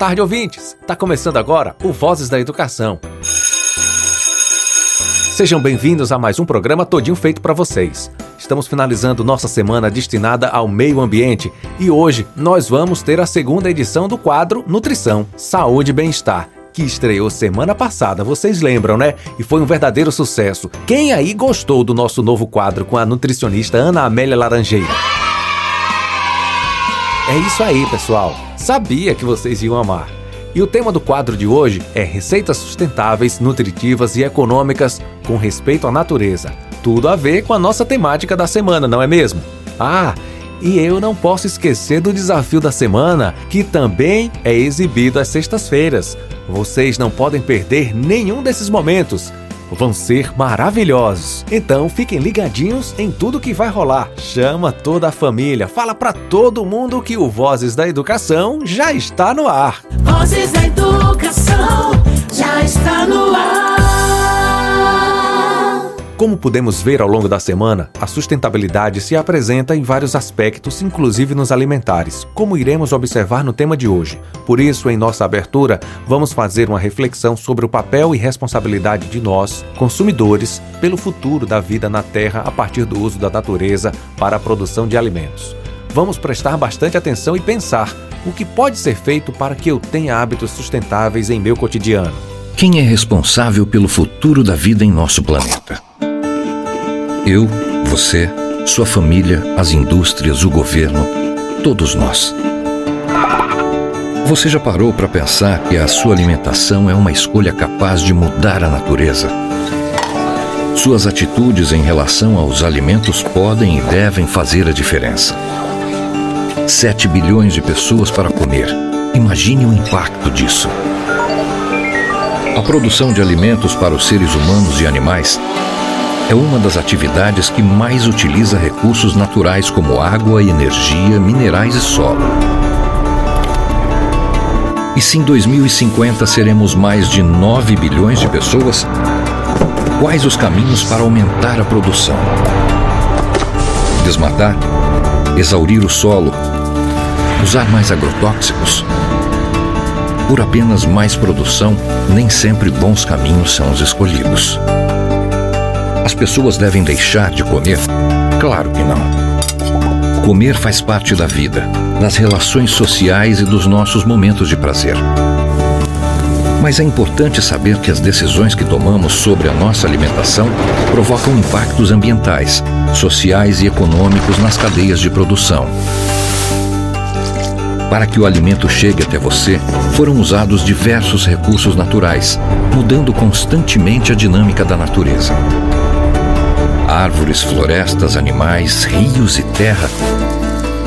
tarde, ouvintes! Tá começando agora o Vozes da Educação. Sejam bem-vindos a mais um programa todinho feito para vocês. Estamos finalizando nossa semana destinada ao meio ambiente e hoje nós vamos ter a segunda edição do quadro Nutrição, Saúde e Bem-Estar que estreou semana passada, vocês lembram, né? E foi um verdadeiro sucesso. Quem aí gostou do nosso novo quadro com a nutricionista Ana Amélia Laranjeira? É isso aí, pessoal. Sabia que vocês iam amar. E o tema do quadro de hoje é receitas sustentáveis, nutritivas e econômicas com respeito à natureza. Tudo a ver com a nossa temática da semana, não é mesmo? Ah, e eu não posso esquecer do desafio da semana, que também é exibido às sextas-feiras. Vocês não podem perder nenhum desses momentos. Vão ser maravilhosos. Então fiquem ligadinhos em tudo que vai rolar. Chama toda a família, fala para todo mundo que o Vozes da Educação já está no ar. Vozes da Educação já está no ar. Como pudemos ver ao longo da semana, a sustentabilidade se apresenta em vários aspectos, inclusive nos alimentares, como iremos observar no tema de hoje. Por isso, em nossa abertura, vamos fazer uma reflexão sobre o papel e responsabilidade de nós, consumidores, pelo futuro da vida na Terra a partir do uso da natureza para a produção de alimentos. Vamos prestar bastante atenção e pensar o que pode ser feito para que eu tenha hábitos sustentáveis em meu cotidiano. Quem é responsável pelo futuro da vida em nosso planeta? Eu, você, sua família, as indústrias, o governo, todos nós. Você já parou para pensar que a sua alimentação é uma escolha capaz de mudar a natureza? Suas atitudes em relação aos alimentos podem e devem fazer a diferença. 7 bilhões de pessoas para comer. Imagine o impacto disso. A produção de alimentos para os seres humanos e animais é uma das atividades que mais utiliza recursos naturais como água, energia, minerais e solo. E se em 2050 seremos mais de 9 bilhões de pessoas, quais os caminhos para aumentar a produção? Desmatar? Exaurir o solo? Usar mais agrotóxicos? Por apenas mais produção, nem sempre bons caminhos são os escolhidos. As pessoas devem deixar de comer? Claro que não. Comer faz parte da vida, das relações sociais e dos nossos momentos de prazer. Mas é importante saber que as decisões que tomamos sobre a nossa alimentação provocam impactos ambientais, sociais e econômicos nas cadeias de produção. Para que o alimento chegue até você, foram usados diversos recursos naturais, mudando constantemente a dinâmica da natureza. Árvores, florestas, animais, rios e terra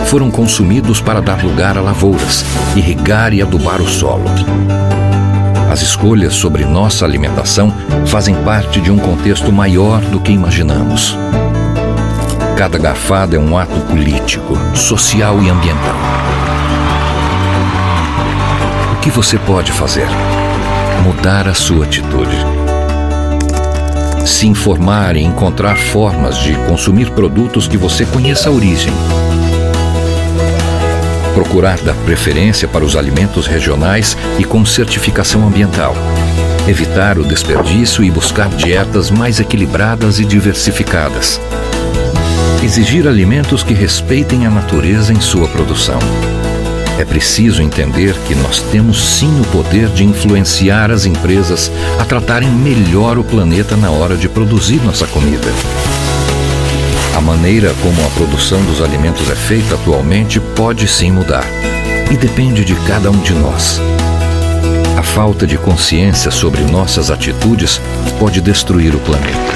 foram consumidos para dar lugar a lavouras, irrigar e adubar o solo. As escolhas sobre nossa alimentação fazem parte de um contexto maior do que imaginamos. Cada garfada é um ato político, social e ambiental. O que você pode fazer? Mudar a sua atitude se informar e encontrar formas de consumir produtos que você conheça a origem. Procurar dar preferência para os alimentos regionais e com certificação ambiental. Evitar o desperdício e buscar dietas mais equilibradas e diversificadas. Exigir alimentos que respeitem a natureza em sua produção. É preciso entender que nós temos sim o poder de influenciar as empresas a tratarem melhor o planeta na hora de produzir nossa comida. A maneira como a produção dos alimentos é feita atualmente pode sim mudar e depende de cada um de nós. A falta de consciência sobre nossas atitudes pode destruir o planeta.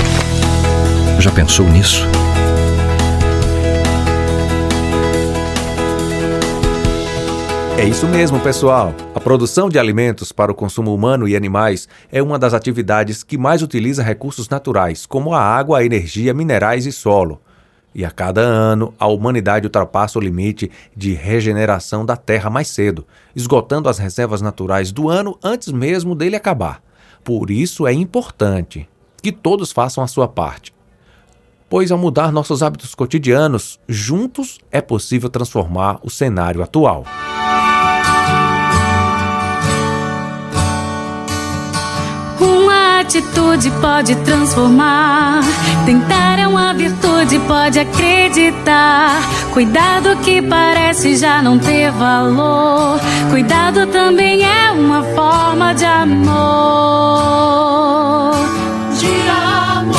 Já pensou nisso? É isso mesmo, pessoal. A produção de alimentos para o consumo humano e animais é uma das atividades que mais utiliza recursos naturais, como a água, a energia, minerais e solo. E a cada ano, a humanidade ultrapassa o limite de regeneração da Terra mais cedo, esgotando as reservas naturais do ano antes mesmo dele acabar. Por isso é importante que todos façam a sua parte. Pois ao mudar nossos hábitos cotidianos, juntos é possível transformar o cenário atual. Atitude pode transformar. Tentar é uma virtude, pode acreditar. Cuidado que parece já não ter valor. Cuidado também é uma forma de amor. De amor.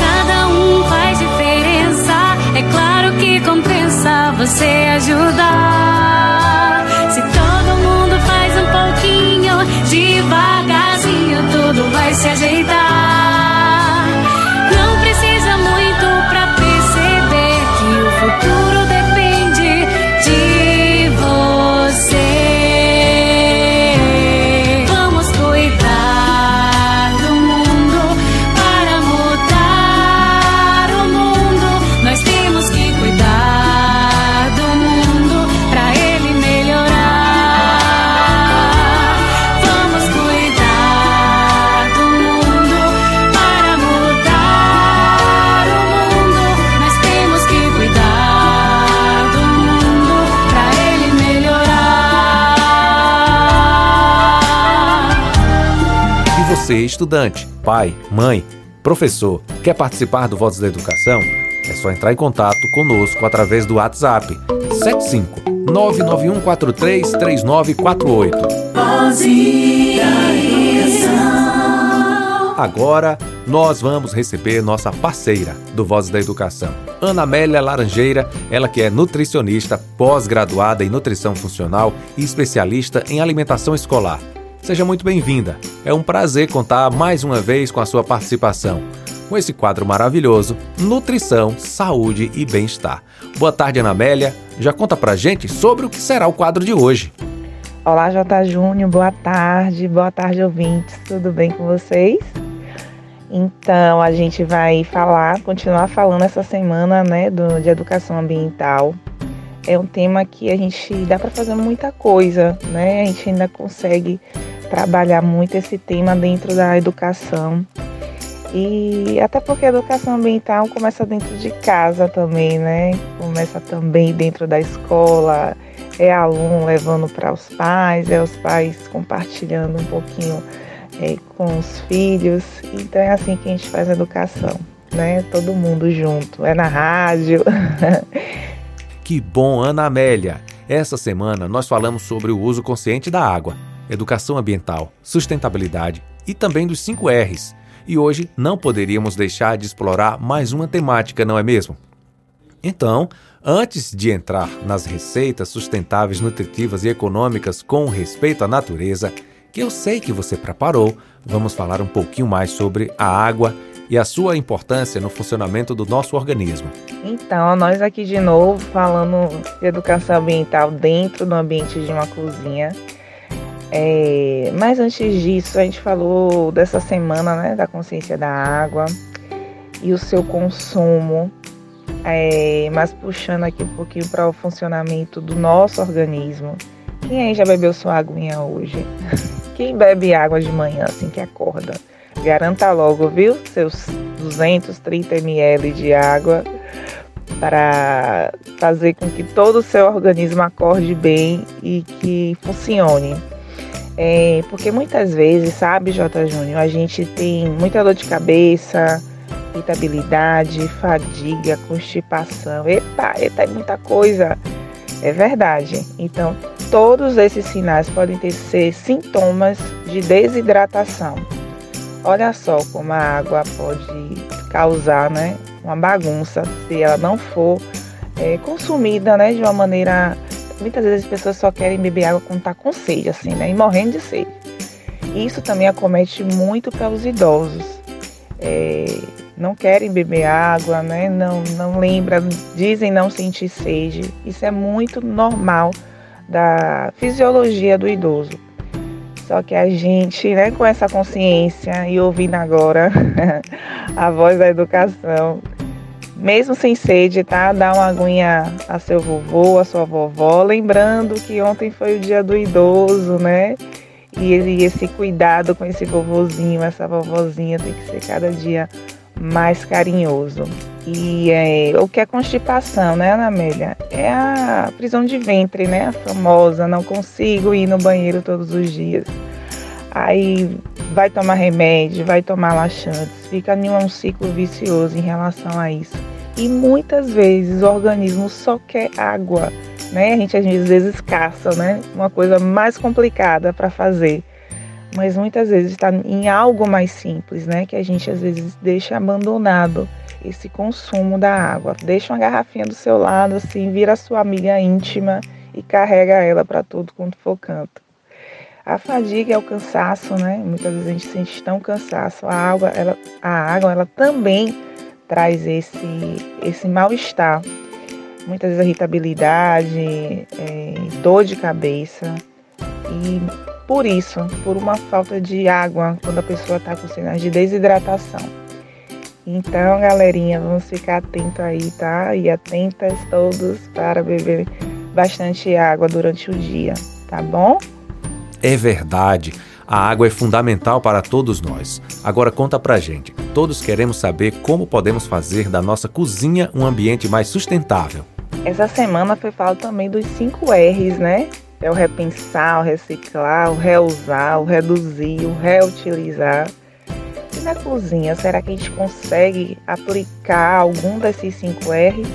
Cada um faz diferença. É claro que compensa você ajudar. Você, estudante, pai, mãe, professor, quer participar do Vozes da Educação? É só entrar em contato conosco através do WhatsApp 75 99143 3948. Vozinha Educação. Agora nós vamos receber nossa parceira do Vozes da Educação, Ana Amélia Laranjeira, ela que é nutricionista, pós-graduada em nutrição funcional e especialista em alimentação escolar. Seja muito bem-vinda. É um prazer contar mais uma vez com a sua participação. Com esse quadro maravilhoso, Nutrição, Saúde e Bem-Estar. Boa tarde, Ana Amélia. Já conta pra gente sobre o que será o quadro de hoje. Olá, J. Júnior, boa tarde, boa tarde, ouvintes, tudo bem com vocês? Então, a gente vai falar, continuar falando essa semana, né, do, de educação ambiental. É um tema que a gente dá para fazer muita coisa, né? A gente ainda consegue trabalhar muito esse tema dentro da educação. E até porque a educação ambiental começa dentro de casa também, né? Começa também dentro da escola, é aluno levando para os pais, é os pais compartilhando um pouquinho é, com os filhos. Então é assim que a gente faz a educação, né? Todo mundo junto, é na rádio. Que bom, Ana Amélia! Essa semana nós falamos sobre o uso consciente da água, educação ambiental, sustentabilidade e também dos 5 R's. E hoje não poderíamos deixar de explorar mais uma temática, não é mesmo? Então, antes de entrar nas receitas sustentáveis, nutritivas e econômicas com respeito à natureza, que eu sei que você preparou, vamos falar um pouquinho mais sobre a água e a sua importância no funcionamento do nosso organismo. Então, nós aqui de novo falando de educação ambiental dentro do ambiente de uma cozinha. É, mas antes disso, a gente falou dessa semana, né, da consciência da água e o seu consumo, é, mas puxando aqui um pouquinho para o funcionamento do nosso organismo. Quem aí já bebeu sua aguinha hoje? Quem bebe água de manhã assim que acorda? Garanta logo, viu? Seus 230 ml de água para fazer com que todo o seu organismo acorde bem e que funcione. É, porque muitas vezes, sabe, J. Júnior, a gente tem muita dor de cabeça, irritabilidade, fadiga, constipação. Epa, epa, é muita coisa. É verdade. Então, todos esses sinais podem ter ser sintomas de desidratação. Olha só como a água pode causar, né, uma bagunça se ela não for é, consumida, né, de uma maneira. Muitas vezes as pessoas só querem beber água quando tá com sede, assim, né, e morrendo de sede. Isso também acomete muito para os idosos. É, não querem beber água, né? Não, não lembram, dizem não sentir sede. Isso é muito normal da fisiologia do idoso. Só que a gente, né, com essa consciência e ouvindo agora a voz da educação, mesmo sem sede, tá? Dá uma aguinha a seu vovô, a sua vovó, lembrando que ontem foi o dia do idoso, né? E esse cuidado com esse vovozinho, essa vovozinha tem que ser cada dia mais carinhoso. E é, o que é constipação, né, Ana Amélia? É a prisão de ventre, né? A famosa, não consigo ir no banheiro todos os dias. Aí vai tomar remédio, vai tomar laxantes, fica em um ciclo vicioso em relação a isso. E muitas vezes o organismo só quer água, né? A gente às vezes caça, né? Uma coisa mais complicada para fazer. Mas muitas vezes está em algo mais simples, né? Que a gente às vezes deixa abandonado esse consumo da água. Deixa uma garrafinha do seu lado, assim, vira sua amiga íntima e carrega ela para tudo quanto for canto. A fadiga é o cansaço, né? Muitas vezes a gente sente tão cansaço. A água, ela, a água, ela também traz esse, esse mal-estar. Muitas vezes irritabilidade, é, dor de cabeça. E por isso, por uma falta de água, quando a pessoa está com sinais de desidratação. Então, galerinha, vamos ficar atento aí, tá? E atentas todos para beber bastante água durante o dia, tá bom? É verdade. A água é fundamental para todos nós. Agora conta pra gente. Todos queremos saber como podemos fazer da nossa cozinha um ambiente mais sustentável. Essa semana foi falado também dos 5 R's, né? É o repensar, o reciclar, o reusar, o reduzir, o reutilizar. E na cozinha, será que a gente consegue aplicar algum desses 5 R's?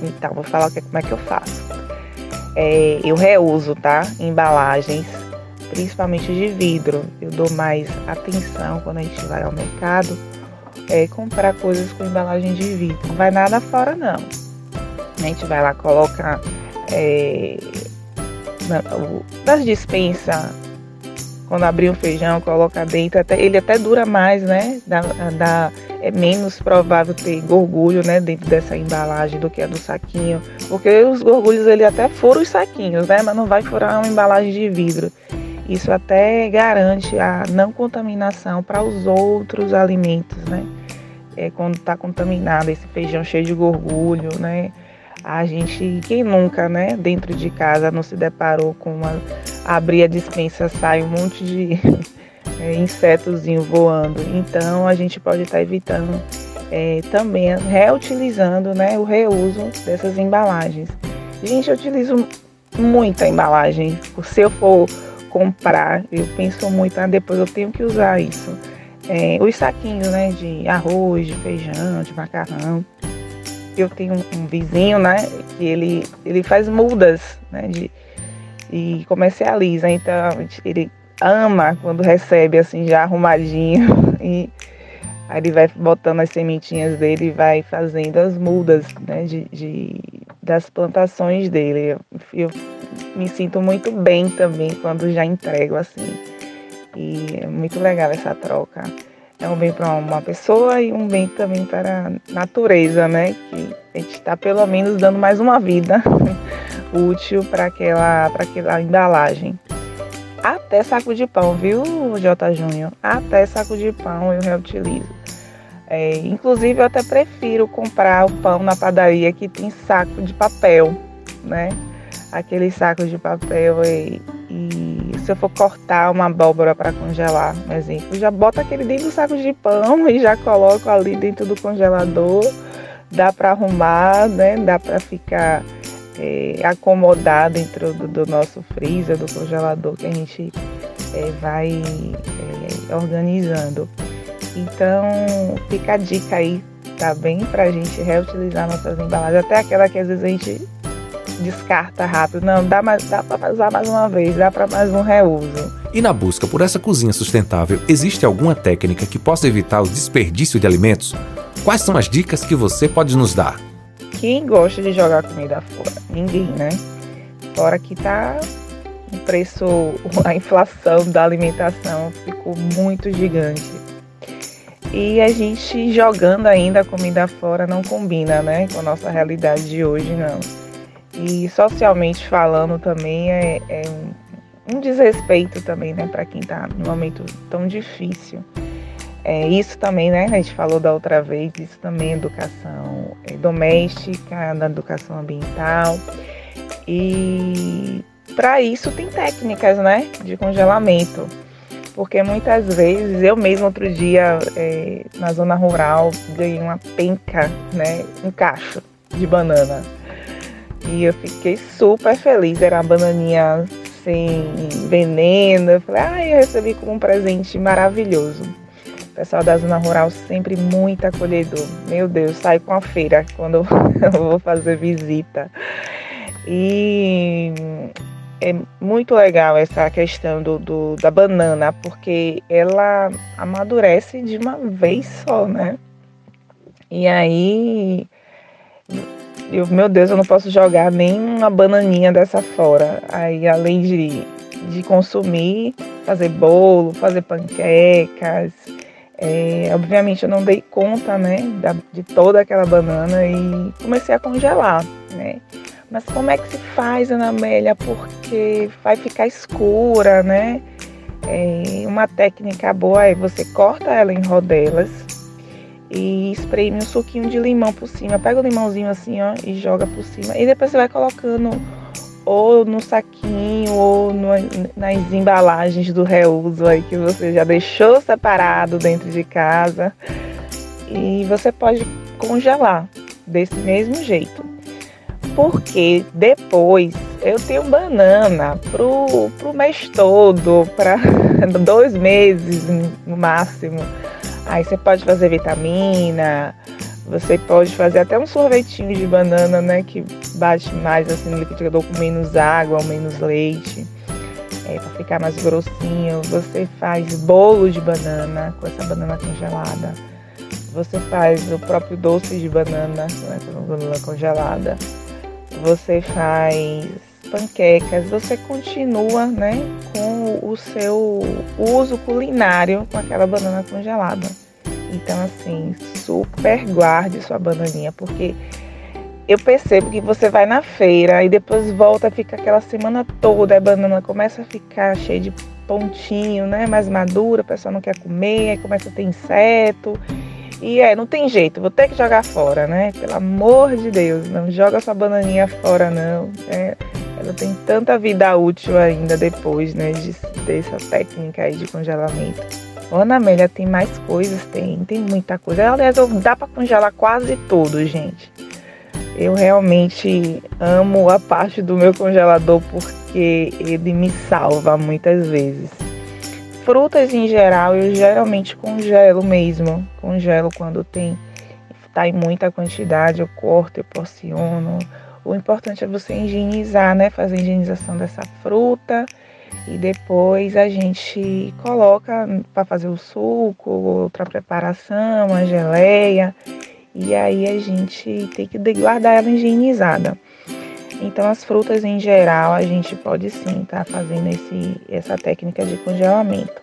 Então, vou falar como é que eu faço. É, eu reuso, tá? Embalagens principalmente de vidro. Eu dou mais atenção quando a gente vai ao mercado é, comprar coisas com embalagem de vidro. Não vai nada fora não. A gente vai lá, coloca é, na, das dispensas, quando abrir o feijão, coloca dentro, até, ele até dura mais, né? Dá, é menos provável ter gorgulho né, dentro dessa embalagem do que a do saquinho. Porque os gorgulhos ele até furam os saquinhos, né? Mas não vai furar uma embalagem de vidro. Isso até garante a não contaminação para os outros alimentos, né? É, quando está contaminado esse feijão cheio de gorgulho, né? A gente, quem nunca, né, dentro de casa não se deparou com uma abrir a dispensa sai um monte de é, insetozinho voando. Então a gente pode estar tá evitando é, também reutilizando, né, o reuso dessas embalagens. Gente, eu utilizo muita embalagem. Se eu for comprar, eu penso muito, ah, depois eu tenho que usar isso. É, os saquinhos, né, de arroz, de feijão, de macarrão. Eu tenho um, vizinho, né, que ele, ele faz mudas, né, de, e comercializa. Então, ele ama quando recebe, assim, já arrumadinho. E aí ele vai botando as sementinhas dele e vai fazendo as mudas, né, de, de das plantações dele. Eu, eu me sinto muito bem também quando já entrego assim. E é muito legal essa troca. É um bem para uma pessoa e um bem também para a natureza, né? Que a gente está pelo menos dando mais uma vida útil para aquela, aquela embalagem. Até saco de pão, viu, J. Júnior? Até saco de pão eu reutilizo. É, inclusive, eu até prefiro comprar o pão na padaria que tem saco de papel, né? Aqueles sacos de papel e, e se eu for cortar uma abóbora para congelar, por exemplo, já bota aquele dentro do saco de pão e já coloco ali dentro do congelador. Dá para arrumar, né? Dá para ficar é, acomodado dentro do, do, nosso freezer, do congelador que a gente é, vai é, organizando. Então, fica a dica aí, tá bem? Pra gente reutilizar nossas embalagens, até aquela que às vezes a gente descarta rápido. Não, dá, mais, dá para usar mais uma vez, dá para mais um reuso. E na busca por essa cozinha sustentável, existe alguma técnica que possa evitar o desperdício de alimentos? Quais são as dicas que você pode nos dar? Quem gosta de jogar comida fora? Ninguém, né? Fora que tá o preço, a inflação da alimentação ficou muito gigante. E a gente jogando ainda a comida fora não combina, né, com a nossa realidade de hoje, não. E socialmente falando também é, é um, desrespeito também, né, para quem está num momento tão difícil. É, isso também, né, a gente falou da outra vez, isso também é educação é, doméstica, da educação ambiental. E para isso tem técnicas, né, de congelamento. Porque muitas vezes, eu mesmo outro dia, é, na zona rural, ganhei uma penca, né, um cacho de banana e eu fiquei super feliz. Era uma bananinha sem veneno. Eu falei, ah, eu recebi como um presente maravilhoso. O pessoal da zona rural sempre muito acolhedor. Meu Deus, sai com a feira quando eu vou fazer visita. E é muito legal essa questão do, do, da banana, porque ela amadurece de uma vez só, né? E aí, eu, meu Deus, eu não posso jogar nem uma bananinha dessa fora. Aí, além de, de consumir, fazer bolo, fazer panquecas. É, obviamente, eu não dei conta, né, da, de toda aquela banana e comecei a congelar, né? Mas como é que se faz, Ana Amélia? Porque vai ficar escura, né? É, uma técnica boa é você corta ela em rodelas e espreme um suquinho de limão por cima. Pega o limãozinho assim, ó, e joga por cima. E depois você vai colocando ou no saquinho ou no, nas embalagens do reuso aí que você já deixou separado dentro de casa. E você pode congelar desse mesmo jeito porque depois eu tenho banana pro, pro mês todo, para dois meses no máximo. Aí você pode fazer vitamina, você pode fazer até um sorvetinho de banana, né? Que bate mais assim no liquidificador com menos água ou menos leite. É, para ficar mais grossinho. Você faz bolo de banana com essa banana congelada. Você faz o próprio doce de banana né, com a banana congelada você faz panquecas, você continua né, com o seu uso culinário com aquela banana congelada. Então, assim, super guarde sua bananinha, porque eu percebo que você vai na feira e depois volta, fica aquela semana toda, a banana começa a ficar cheia de pontinho, né? Mais madura, a pessoa não quer comer, aí começa a ter inseto. E é, não tem jeito, vou ter que jogar fora, né? Pelo amor de Deus, não joga sua bananinha fora, não. É, ela tem tanta vida útil ainda depois, né? De, dessa técnica aí de congelamento. Ana Amélia tem mais coisas, tem, tem muita coisa. Aliás, dá para congelar quase tudo, gente. Eu realmente amo a parte do meu congelador porque ele me salva muitas vezes. Frutas em geral eu geralmente congelo mesmo. Congelo quando tem tá em muita quantidade, eu corto, eu porciono. O importante é você higienizar, né? Fazer a higienização dessa fruta e depois a gente coloca para fazer o suco, outra preparação, a geleia. E aí a gente tem que guardar ela higienizada. Então, as frutas em geral, a gente pode sim estar tá fazendo esse, essa técnica de congelamento.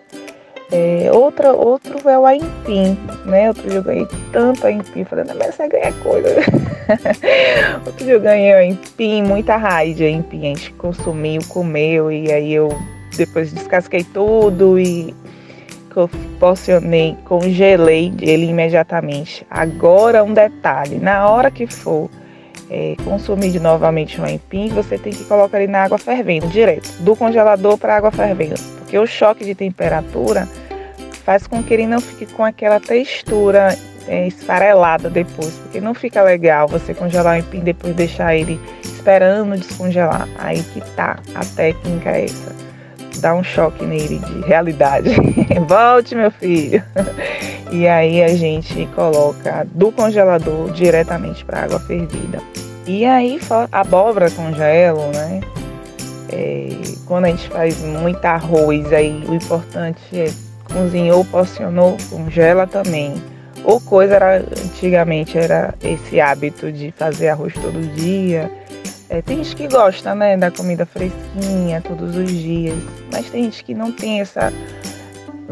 É, outra, outro é o aipim, né? Outro dia eu ganhei tanto aipim, falei, não, mas você ganha coisa. outro dia eu ganhei aipim, muita raiz de aipim, a gente consumiu, comeu, e aí eu depois descasquei tudo e porcionei, congelei ele imediatamente. Agora um detalhe, na hora que for é, consumir novamente o aipim, você tem que colocar ele na água fervendo, direto, do congelador para água fervendo, porque o choque de temperatura faz com que ele não fique com aquela textura é, esfarelada depois, porque não fica legal você congelar o aipim e depois deixar ele esperando descongelar. Aí que tá, a técnica é essa. Dá um choque nele de realidade. Volte, meu filho. E aí a gente coloca do congelador diretamente para água fervida. E aí abóbora congelo, né? É, quando a gente faz muito arroz, aí o importante é cozinhou, porcionou, congela também. Ou coisa era antigamente era esse hábito de fazer arroz todo dia. É, tem gente que gosta, né, da comida fresquinha todos os dias, mas tem gente que não tem essa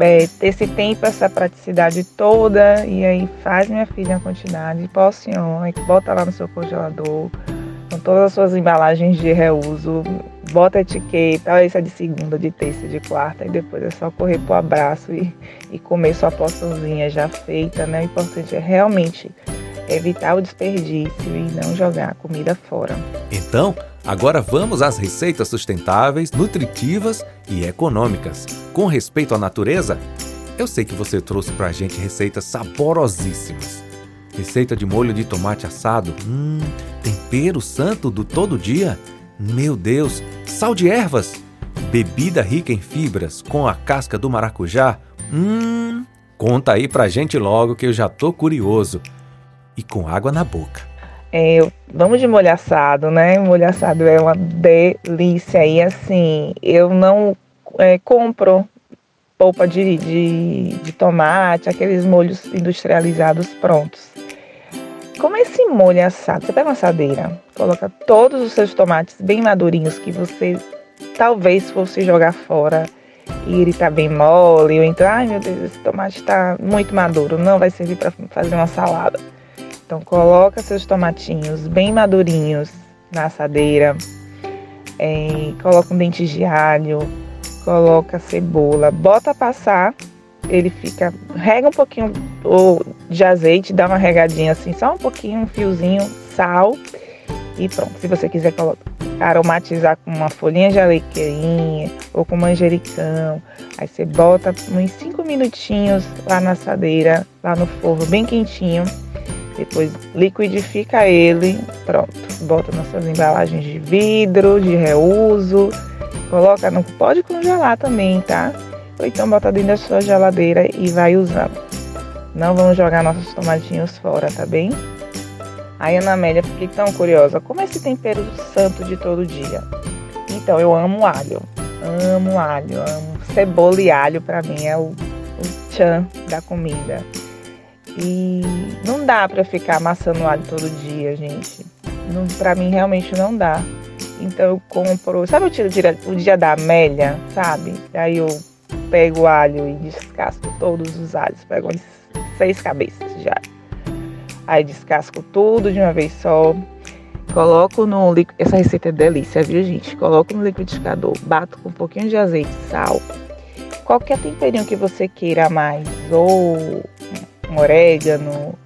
é, esse tempo, essa praticidade toda, e aí faz minha filha a quantidade, porciona, bota lá no seu congelador, com todas as suas embalagens de reuso, bota a etiqueta, essa é de segunda, de terça, de quarta, e depois é só correr pro abraço e, e comer sua porçãozinha já feita, né? O importante é realmente evitar o desperdício e não jogar a comida fora. Então, agora vamos às receitas sustentáveis, nutritivas e econômicas. Com respeito à natureza, eu sei que você trouxe pra gente receitas saborosíssimas. Receita de molho de tomate assado, hum, tempero santo do todo dia, meu Deus, sal de ervas, bebida rica em fibras com a casca do maracujá? Hum, conta aí pra gente logo que eu já tô curioso. E com água na boca. É, vamos de molho assado, né? Molho assado é uma delícia. E assim, eu não é, compro polpa de, de, de tomate, aqueles molhos industrializados prontos. Como esse molho assado, você pega uma assadeira, coloca todos os seus tomates bem madurinhos que você talvez fosse jogar fora e ele tá bem mole, ou então, ai meu Deus, esse tomate está muito maduro, não vai servir para fazer uma salada. Então coloca seus tomatinhos bem madurinhos na assadeira, é, coloca um dente de alho, coloca cebola, bota passar, ele fica, rega um pouquinho de azeite, dá uma regadinha assim, só um pouquinho, um fiozinho, sal e pronto. Se você quiser aromatizar com uma folhinha de alecrim ou com manjericão, aí você bota uns 5 minutinhos lá na assadeira, lá no forno, bem quentinho. Depois liquidifica ele, pronto. Bota nas suas embalagens de vidro, de reuso. Coloca, não pode congelar também, tá? Ou então bota dentro da sua geladeira e vai usando. Não vamos jogar nossos tomatinhos fora, tá bem? Aí, Ana Amélia, fiquei tão curiosa. Como é esse tempero santo de todo dia? Então, eu amo alho. Amo alho. Amo cebola e alho, para mim, é o, o tchan da comida. E não dá para ficar amassando alho todo dia, gente. Não, pra mim, realmente não dá. Então, eu compro... Sabe o dia, o dia da Amélia, sabe? Aí eu pego o alho e descasco todos os alhos. Pego uns seis cabeças alho Aí descasco tudo de uma vez só. Coloco no essa receita é delícia, viu, gente? Coloco no liquidificador, bato com um pouquinho de azeite, sal, qualquer temperinho que você queira mais, ou um orégano,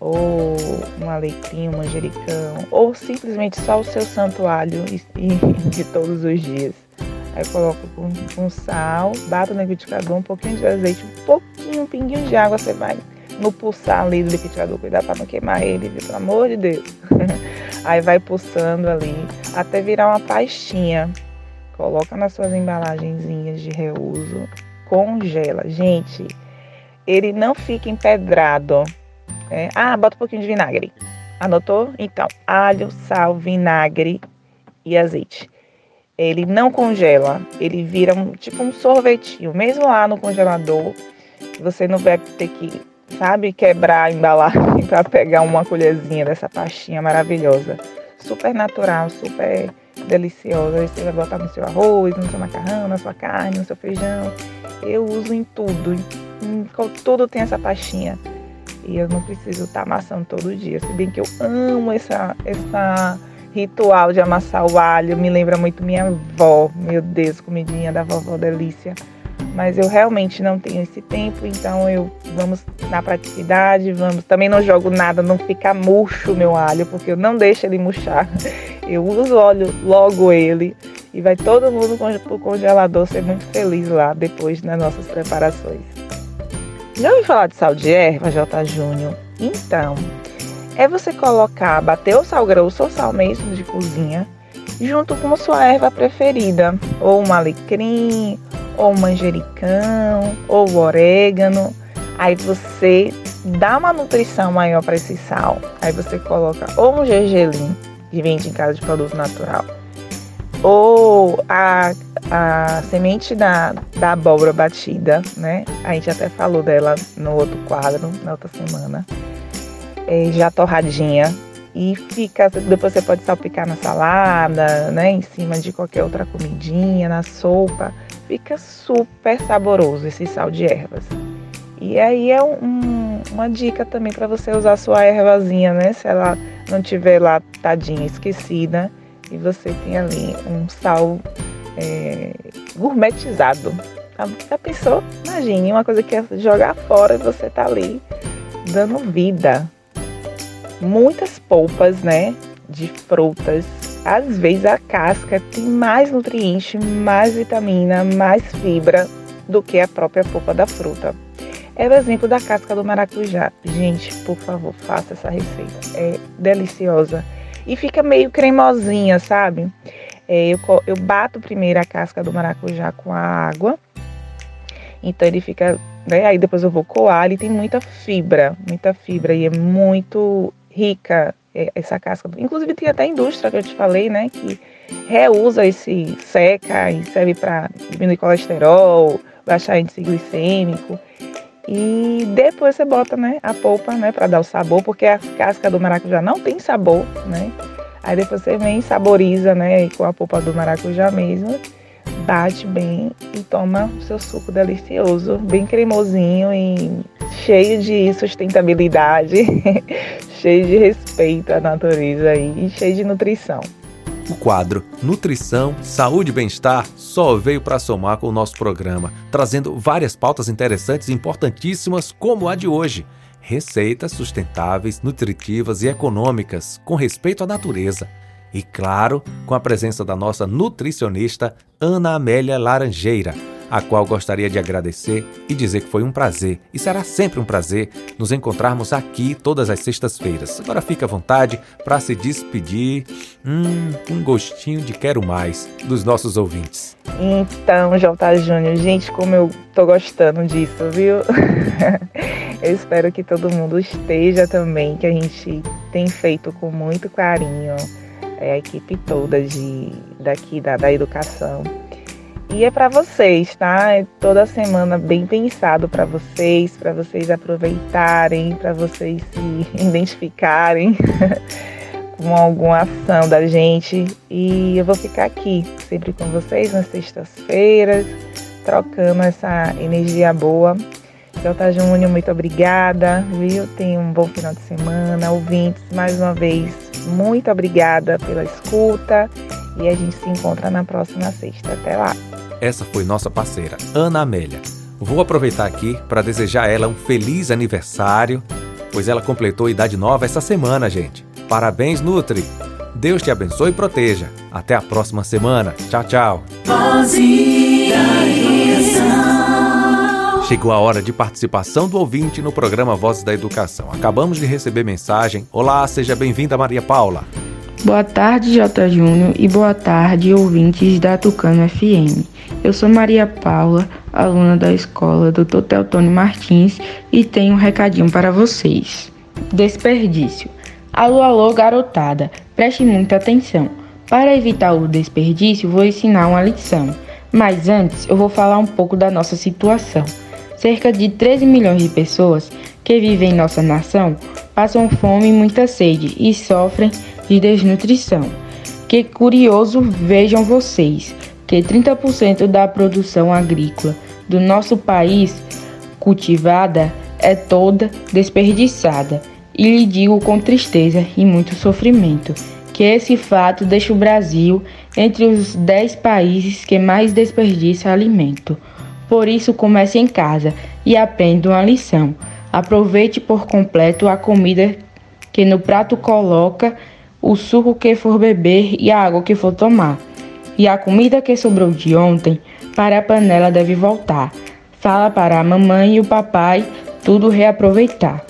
ou um alecrim, um manjericão, ou simplesmente só o seu santo alho de todos os dias. Aí eu coloco com sal, bato no liquidificador, um pouquinho de azeite, um pouquinho, um pinguinho de água, você vai no pulsar ali do liquidificador, cuidar para não queimar ele, viu? pelo amor de Deus. Aí vai pulsando ali até virar uma pastinha. Coloca nas suas embalagenzinhas de reuso, congela. Gente, ele não fica empedrado. É? Ah, bota um pouquinho de vinagre. Anotou? Então, alho, sal, vinagre e azeite. Ele não congela, ele vira um, tipo um sorvetinho. Mesmo lá no congelador, você não vai ter que sabe? Quebrar a embalagem para pegar uma colherzinha dessa pastinha maravilhosa. Super natural, super deliciosa. Você vai botar no seu arroz, no seu macarrão, na sua carne, no seu feijão. Eu uso em tudo. Em, tudo tem essa pastinha. E eu não preciso estar tá amassando todo dia. Se bem que eu amo essa, essa ritual de amassar o alho. Me lembra muito minha avó. Meu Deus, comidinha da vovó delícia mas eu realmente não tenho esse tempo, então eu vamos na praticidade, vamos. Também não jogo nada, não fica murcho meu alho, porque eu não deixo ele murchar. Eu uso óleo logo ele e vai todo mundo pro congelador ser muito feliz lá depois das nossas preparações. Já ouviu falar de sal de erva, J. Júnior? Então, é você colocar, bater o sal grosso ou sal mesmo de cozinha, junto com sua erva preferida, ou um alecrim, ou manjericão, ou orégano. Aí você dá uma nutrição maior para esse sal. Aí você coloca ou um gergelim, que vende em casa de produto natural, ou a, a semente da, da abóbora batida, né? A gente até falou dela no outro quadro, na outra semana. É, já torradinha. E fica, depois você pode salpicar na salada, né? Em cima de qualquer outra comidinha, na sopa fica super saboroso esse sal de ervas. E aí é um, uma dica também para você usar a sua ervazinha, né? Se ela não tiver lá tadinha, esquecida, e você tem ali um sal é, gourmetizado. Já pensou? Imagine uma coisa que é jogar fora e você tá ali dando vida. Muitas polpas, né? De frutas às vezes a casca tem mais nutriente, mais vitamina, mais fibra do que a própria polpa da fruta. É o exemplo da casca do maracujá. Gente, por favor, faça essa receita. É deliciosa. E fica meio cremosinha, sabe? É, eu, eu bato primeiro a casca do maracujá com a água. Então ele fica. Né, aí depois eu vou coar. Ele tem muita fibra, muita fibra e é muito rica é, essa casca. Inclusive tem até indústria que eu te falei, né? Que reusa esse seca e serve para diminuir colesterol, baixar índice glicêmico. E depois você bota, né, a polpa, né, para dar o sabor, porque a casca do maracujá não tem sabor, né? Aí depois você vem, saboriza, né, com a polpa do maracujá mesmo, bate bem e toma o seu suco delicioso, bem cremosinho e cheio de sustentabilidade, cheio de respeito à natureza e cheio de nutrição. O quadro Nutrição, Saúde e Bem-Estar só veio para somar com o nosso programa, trazendo várias pautas interessantes e importantíssimas, como a de hoje. Receitas sustentáveis, nutritivas e econômicas, com respeito à natureza. E claro, com a presença da nossa nutricionista Ana Amélia Laranjeira a qual gostaria de agradecer e dizer que foi um prazer e será sempre um prazer nos encontrarmos aqui todas as sextas-feiras. Agora fique à vontade para se despedir, hum, um gostinho de quero mais dos nossos ouvintes. Então, J. Júnior, gente, como eu tô gostando disso, viu? eu espero que todo mundo esteja também, que a gente tem feito com muito carinho, é, a equipe toda de, daqui da, da educação e é para vocês, tá? É toda semana bem pensado para vocês, para vocês aproveitarem, para vocês se identificarem com alguma ação da gente. E eu vou ficar aqui sempre com vocês nas sextas-feiras, trocando essa energia boa. Jota Júnior, muito obrigada, viu? Tenha um bom final de semana. Ouvintes, mais uma vez, muito obrigada pela escuta e a gente se encontra na próxima sexta. Até lá! Essa foi nossa parceira, Ana Amélia. Vou aproveitar aqui para desejar a ela um feliz aniversário, pois ela completou idade nova essa semana, gente. Parabéns, Nutri! Deus te abençoe e proteja. Até a próxima semana. Tchau, tchau. Chegou a hora de participação do ouvinte no programa Vozes da Educação. Acabamos de receber mensagem. Olá, seja bem-vinda, Maria Paula. Boa tarde, J. Júnior, e boa tarde, ouvintes da Tucano FM. Eu sou Maria Paula, aluna da escola Dr. Teotônio Martins, e tenho um recadinho para vocês. Desperdício. Alô, alô, garotada, preste muita atenção. Para evitar o desperdício, vou ensinar uma lição. Mas antes, eu vou falar um pouco da nossa situação. Cerca de 13 milhões de pessoas que vivem em nossa nação passam fome e muita sede e sofrem de desnutrição. Que curioso vejam vocês que 30% da produção agrícola do nosso país cultivada é toda desperdiçada. E lhe digo com tristeza e muito sofrimento que esse fato deixa o Brasil entre os 10 países que mais desperdiçam alimento. Por isso, comece em casa e aprenda uma lição. Aproveite por completo a comida que no prato coloca o suco que for beber e a água que for tomar. E a comida que sobrou de ontem, para a panela deve voltar. Fala para a mamãe e o papai tudo reaproveitar.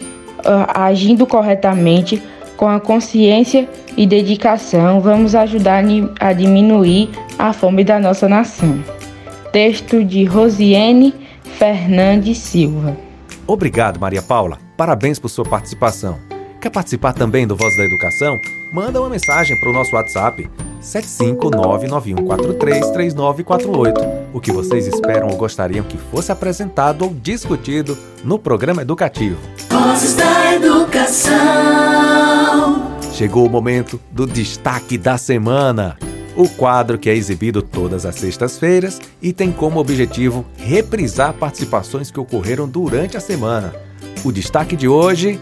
Agindo corretamente, com a consciência e dedicação, vamos ajudar a diminuir a fome da nossa nação. Texto de Rosiane Fernandes Silva. Obrigado, Maria Paula. Parabéns por sua participação. Quer participar também do Voz da Educação? Manda uma mensagem para o nosso WhatsApp 75991433948. O que vocês esperam ou gostariam que fosse apresentado ou discutido no programa educativo. Vozes da Educação. Chegou o momento do destaque da semana. O quadro que é exibido todas as sextas-feiras e tem como objetivo reprisar participações que ocorreram durante a semana. O destaque de hoje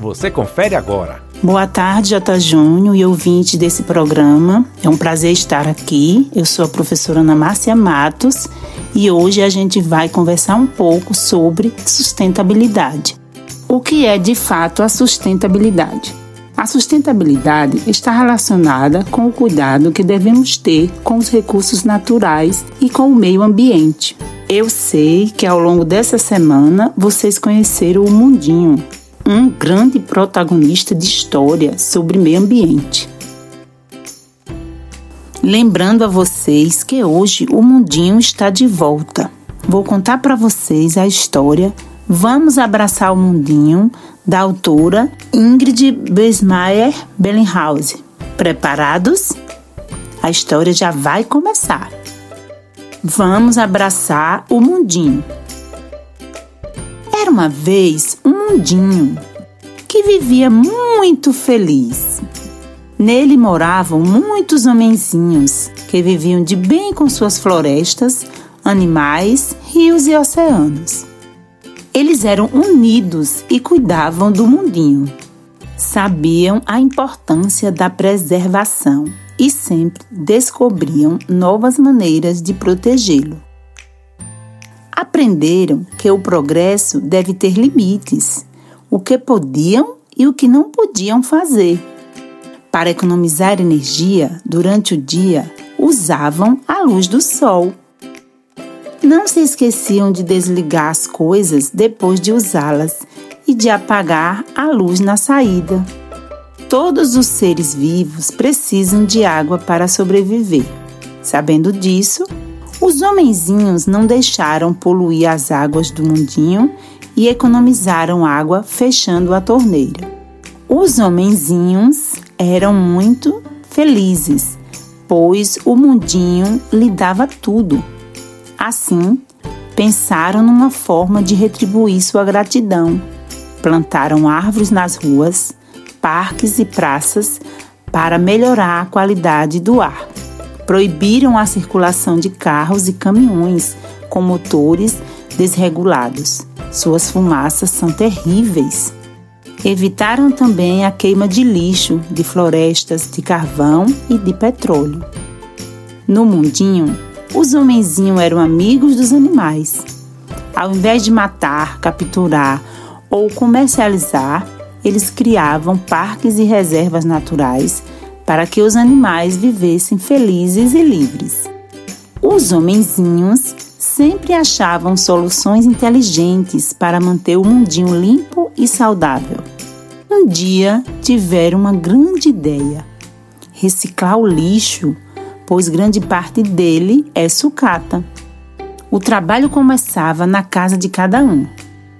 você confere agora. Boa tarde, J. Júnior e ouvinte desse programa. É um prazer estar aqui. Eu sou a professora Ana Márcia Matos e hoje a gente vai conversar um pouco sobre sustentabilidade. O que é de fato a sustentabilidade? A sustentabilidade está relacionada com o cuidado que devemos ter com os recursos naturais e com o meio ambiente. Eu sei que ao longo dessa semana vocês conheceram o Mundinho, um grande protagonista de história sobre meio ambiente. Lembrando a vocês que hoje o mundinho está de volta. Vou contar para vocês a história Vamos abraçar o mundinho da autora Ingrid Besmeyer Bellinghausen. Preparados? A história já vai começar. Vamos abraçar o mundinho. Era uma vez um mundinho que vivia muito feliz. Nele moravam muitos homenzinhos que viviam de bem com suas florestas, animais, rios e oceanos. Eles eram unidos e cuidavam do mundinho. Sabiam a importância da preservação e sempre descobriam novas maneiras de protegê-lo. Aprenderam que o progresso deve ter limites, o que podiam e o que não podiam fazer. Para economizar energia durante o dia, usavam a luz do sol não se esqueciam de desligar as coisas depois de usá-las e de apagar a luz na saída. Todos os seres vivos precisam de água para sobreviver. Sabendo disso, os homenzinhos não deixaram poluir as águas do mundinho e economizaram água fechando a torneira. Os homenzinhos eram muito felizes, pois o mundinho lhe dava tudo Assim, pensaram numa forma de retribuir sua gratidão. Plantaram árvores nas ruas, parques e praças para melhorar a qualidade do ar. Proibiram a circulação de carros e caminhões com motores desregulados. Suas fumaças são terríveis. Evitaram também a queima de lixo, de florestas, de carvão e de petróleo. No mundinho, os homenzinhos eram amigos dos animais. Ao invés de matar, capturar ou comercializar, eles criavam parques e reservas naturais para que os animais vivessem felizes e livres. Os homenzinhos sempre achavam soluções inteligentes para manter o mundinho limpo e saudável. Um dia tiveram uma grande ideia: reciclar o lixo pois grande parte dele é sucata. O trabalho começava na casa de cada um.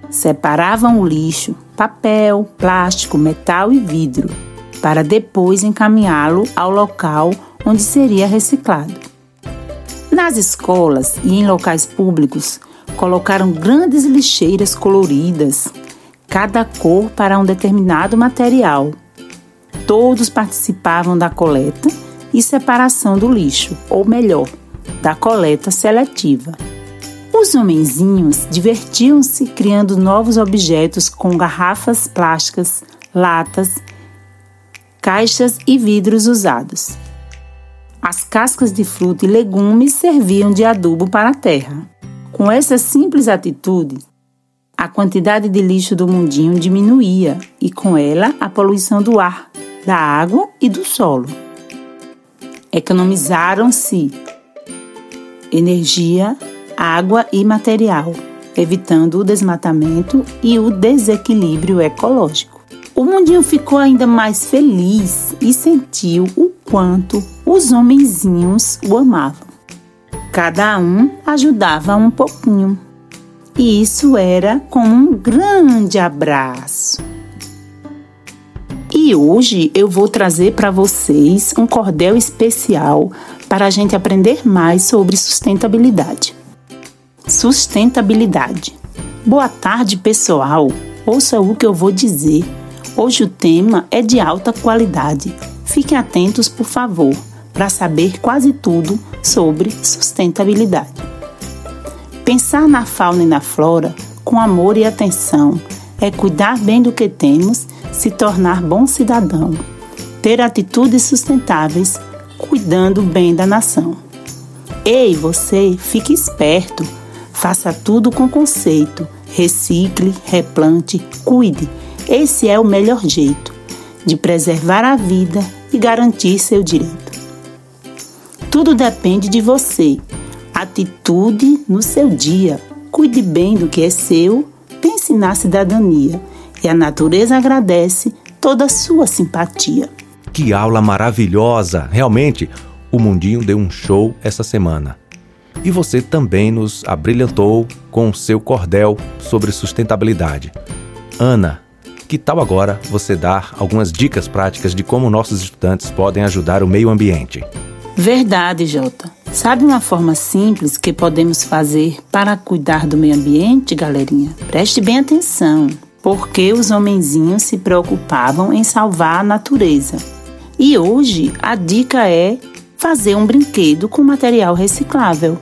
Separavam o lixo, papel, plástico, metal e vidro, para depois encaminhá-lo ao local onde seria reciclado. Nas escolas e em locais públicos, colocaram grandes lixeiras coloridas, cada cor para um determinado material. Todos participavam da coleta e separação do lixo, ou melhor, da coleta seletiva. Os homenzinhos divertiam-se criando novos objetos com garrafas plásticas, latas, caixas e vidros usados. As cascas de fruta e legumes serviam de adubo para a terra. Com essa simples atitude, a quantidade de lixo do mundinho diminuía e, com ela, a poluição do ar, da água e do solo. Economizaram-se energia, água e material, evitando o desmatamento e o desequilíbrio ecológico. O mundinho ficou ainda mais feliz e sentiu o quanto os homenzinhos o amavam. Cada um ajudava um pouquinho. E isso era como um grande abraço. E hoje eu vou trazer para vocês um cordel especial para a gente aprender mais sobre sustentabilidade. Sustentabilidade. Boa tarde, pessoal. Ouça o que eu vou dizer. Hoje o tema é de alta qualidade. Fiquem atentos, por favor, para saber quase tudo sobre sustentabilidade. Pensar na fauna e na flora com amor e atenção é cuidar bem do que temos se tornar bom cidadão, ter atitudes sustentáveis, cuidando bem da nação. Ei, você, fique esperto, faça tudo com conceito, recicle, replante, cuide. Esse é o melhor jeito de preservar a vida e garantir seu direito. Tudo depende de você. Atitude no seu dia. Cuide bem do que é seu, pense na cidadania e a natureza agradece toda a sua simpatia. Que aula maravilhosa! Realmente, o Mundinho deu um show essa semana. E você também nos abrilhantou com seu cordel sobre sustentabilidade. Ana, que tal agora você dar algumas dicas práticas de como nossos estudantes podem ajudar o meio ambiente? Verdade, Jota. Sabe uma forma simples que podemos fazer para cuidar do meio ambiente, galerinha? Preste bem atenção, porque os homenzinhos se preocupavam em salvar a natureza. E hoje a dica é fazer um brinquedo com material reciclável.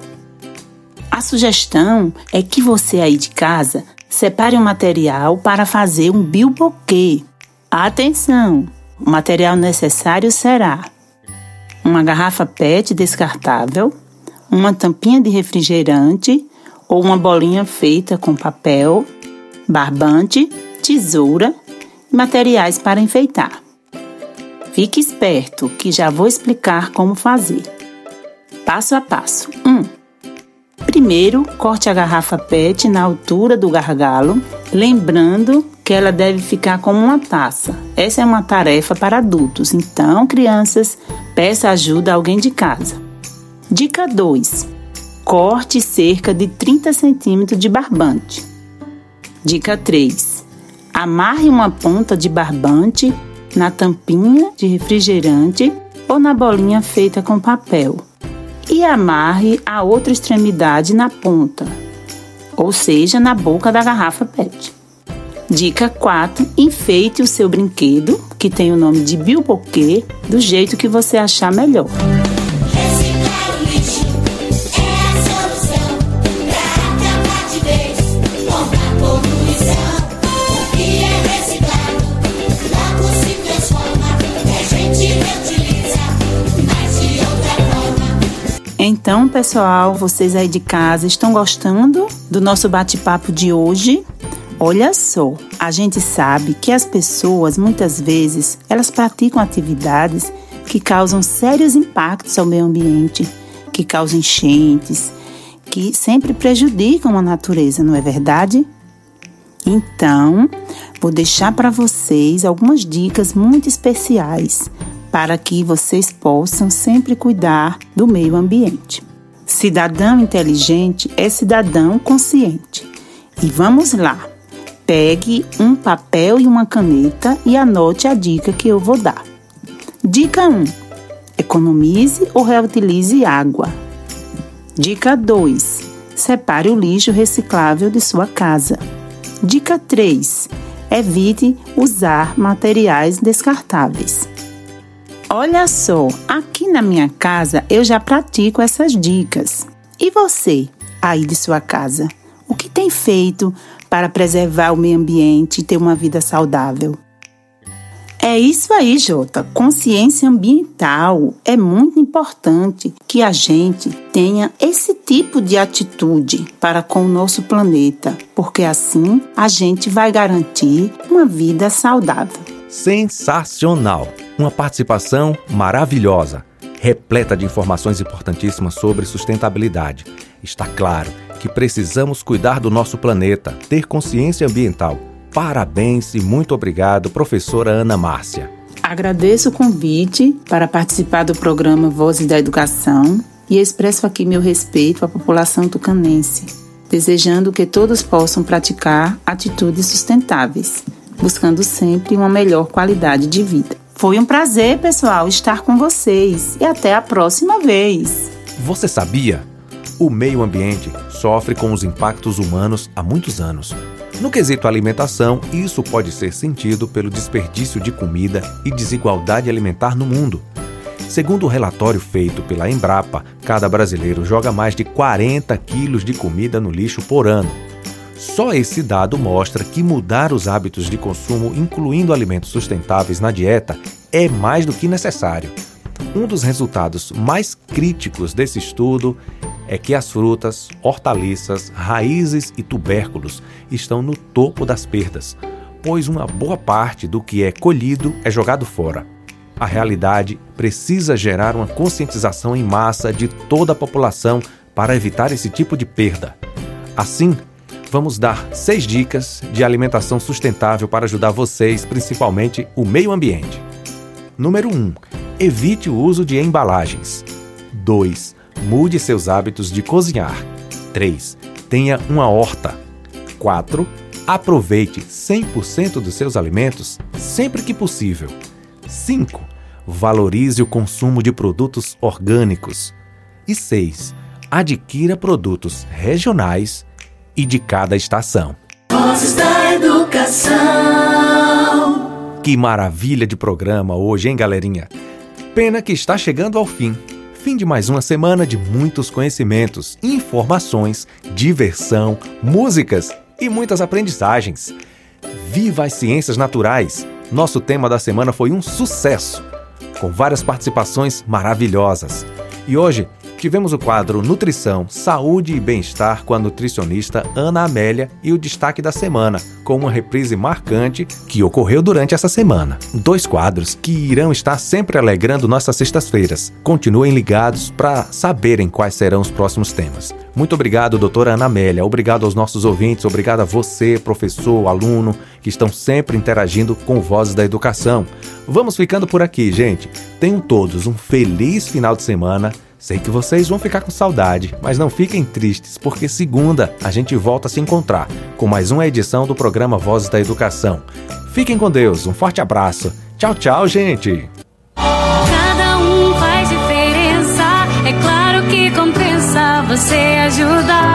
A sugestão é que você aí de casa separe um material para fazer um bilboquê. Atenção! O material necessário será uma garrafa PET descartável, uma tampinha de refrigerante ou uma bolinha feita com papel, barbante, tesoura e materiais para enfeitar. Fique esperto que já vou explicar como fazer. Passo a passo. 1. Um, primeiro, corte a garrafa PET na altura do gargalo, lembrando que ela deve ficar como uma taça. Essa é uma tarefa para adultos, então, crianças, peça ajuda a alguém de casa. Dica 2. Corte cerca de 30 centímetros de barbante. Dica 3. Amarre uma ponta de barbante na tampinha de refrigerante ou na bolinha feita com papel e amarre a outra extremidade na ponta, ou seja, na boca da garrafa PET. Dica 4: enfeite o seu brinquedo, que tem o nome de Bilboquê, do jeito que você achar melhor. Então, pessoal, vocês aí de casa estão gostando do nosso bate-papo de hoje? Olha só, a gente sabe que as pessoas muitas vezes elas praticam atividades que causam sérios impactos ao meio ambiente, que causam enchentes, que sempre prejudicam a natureza, não é verdade? Então, vou deixar para vocês algumas dicas muito especiais para que vocês possam sempre cuidar do meio ambiente. Cidadão inteligente é cidadão consciente. E vamos lá. Pegue um papel e uma caneta e anote a dica que eu vou dar. Dica 1: Economize ou reutilize água. Dica 2: Separe o lixo reciclável de sua casa. Dica 3: Evite usar materiais descartáveis. Olha só, aqui na minha casa eu já pratico essas dicas. E você, aí de sua casa, o que tem feito para preservar o meio ambiente e ter uma vida saudável? É isso aí, Jota. Consciência ambiental. É muito importante que a gente tenha esse tipo de atitude para com o nosso planeta, porque assim a gente vai garantir uma vida saudável. Sensacional! Uma participação maravilhosa, repleta de informações importantíssimas sobre sustentabilidade. Está claro que precisamos cuidar do nosso planeta, ter consciência ambiental. Parabéns e muito obrigado, professora Ana Márcia. Agradeço o convite para participar do programa Vozes da Educação e expresso aqui meu respeito à população tucanense, desejando que todos possam praticar atitudes sustentáveis, buscando sempre uma melhor qualidade de vida. Foi um prazer, pessoal, estar com vocês e até a próxima vez. Você sabia? O meio ambiente sofre com os impactos humanos há muitos anos. No quesito alimentação, isso pode ser sentido pelo desperdício de comida e desigualdade alimentar no mundo. Segundo o relatório feito pela Embrapa, cada brasileiro joga mais de 40 quilos de comida no lixo por ano. Só esse dado mostra que mudar os hábitos de consumo, incluindo alimentos sustentáveis na dieta, é mais do que necessário. Um dos resultados mais críticos desse estudo é que as frutas, hortaliças, raízes e tubérculos estão no topo das perdas, pois uma boa parte do que é colhido é jogado fora. A realidade precisa gerar uma conscientização em massa de toda a população para evitar esse tipo de perda. Assim, vamos dar seis dicas de alimentação sustentável para ajudar vocês, principalmente o meio ambiente. Número 1. Um, evite o uso de embalagens. 2. Mude seus hábitos de cozinhar. 3. Tenha uma horta. 4. Aproveite 100% dos seus alimentos sempre que possível. 5. Valorize o consumo de produtos orgânicos. E 6. Adquira produtos regionais e de cada estação. Vozes da Educação. Que maravilha de programa hoje, hein, galerinha? Pena que está chegando ao fim. Fim de mais uma semana de muitos conhecimentos, informações, diversão, músicas e muitas aprendizagens. Viva as ciências naturais! Nosso tema da semana foi um sucesso, com várias participações maravilhosas. E hoje tivemos o quadro Nutrição, Saúde e Bem-Estar com a nutricionista Ana Amélia e o destaque da semana, com uma reprise marcante que ocorreu durante essa semana. Dois quadros que irão estar sempre alegrando nossas sextas-feiras. Continuem ligados para saberem quais serão os próximos temas. Muito obrigado, doutora Ana Amélia. Obrigado aos nossos ouvintes. Obrigado a você, professor, aluno, que estão sempre interagindo com Vozes da Educação. Vamos ficando por aqui, gente. Tenham todos um feliz final de semana Sei que vocês vão ficar com saudade, mas não fiquem tristes, porque segunda a gente volta a se encontrar com mais uma edição do programa Vozes da Educação. Fiquem com Deus, um forte abraço. Tchau, tchau, gente! Cada um faz diferença, é claro que compensa você ajudar.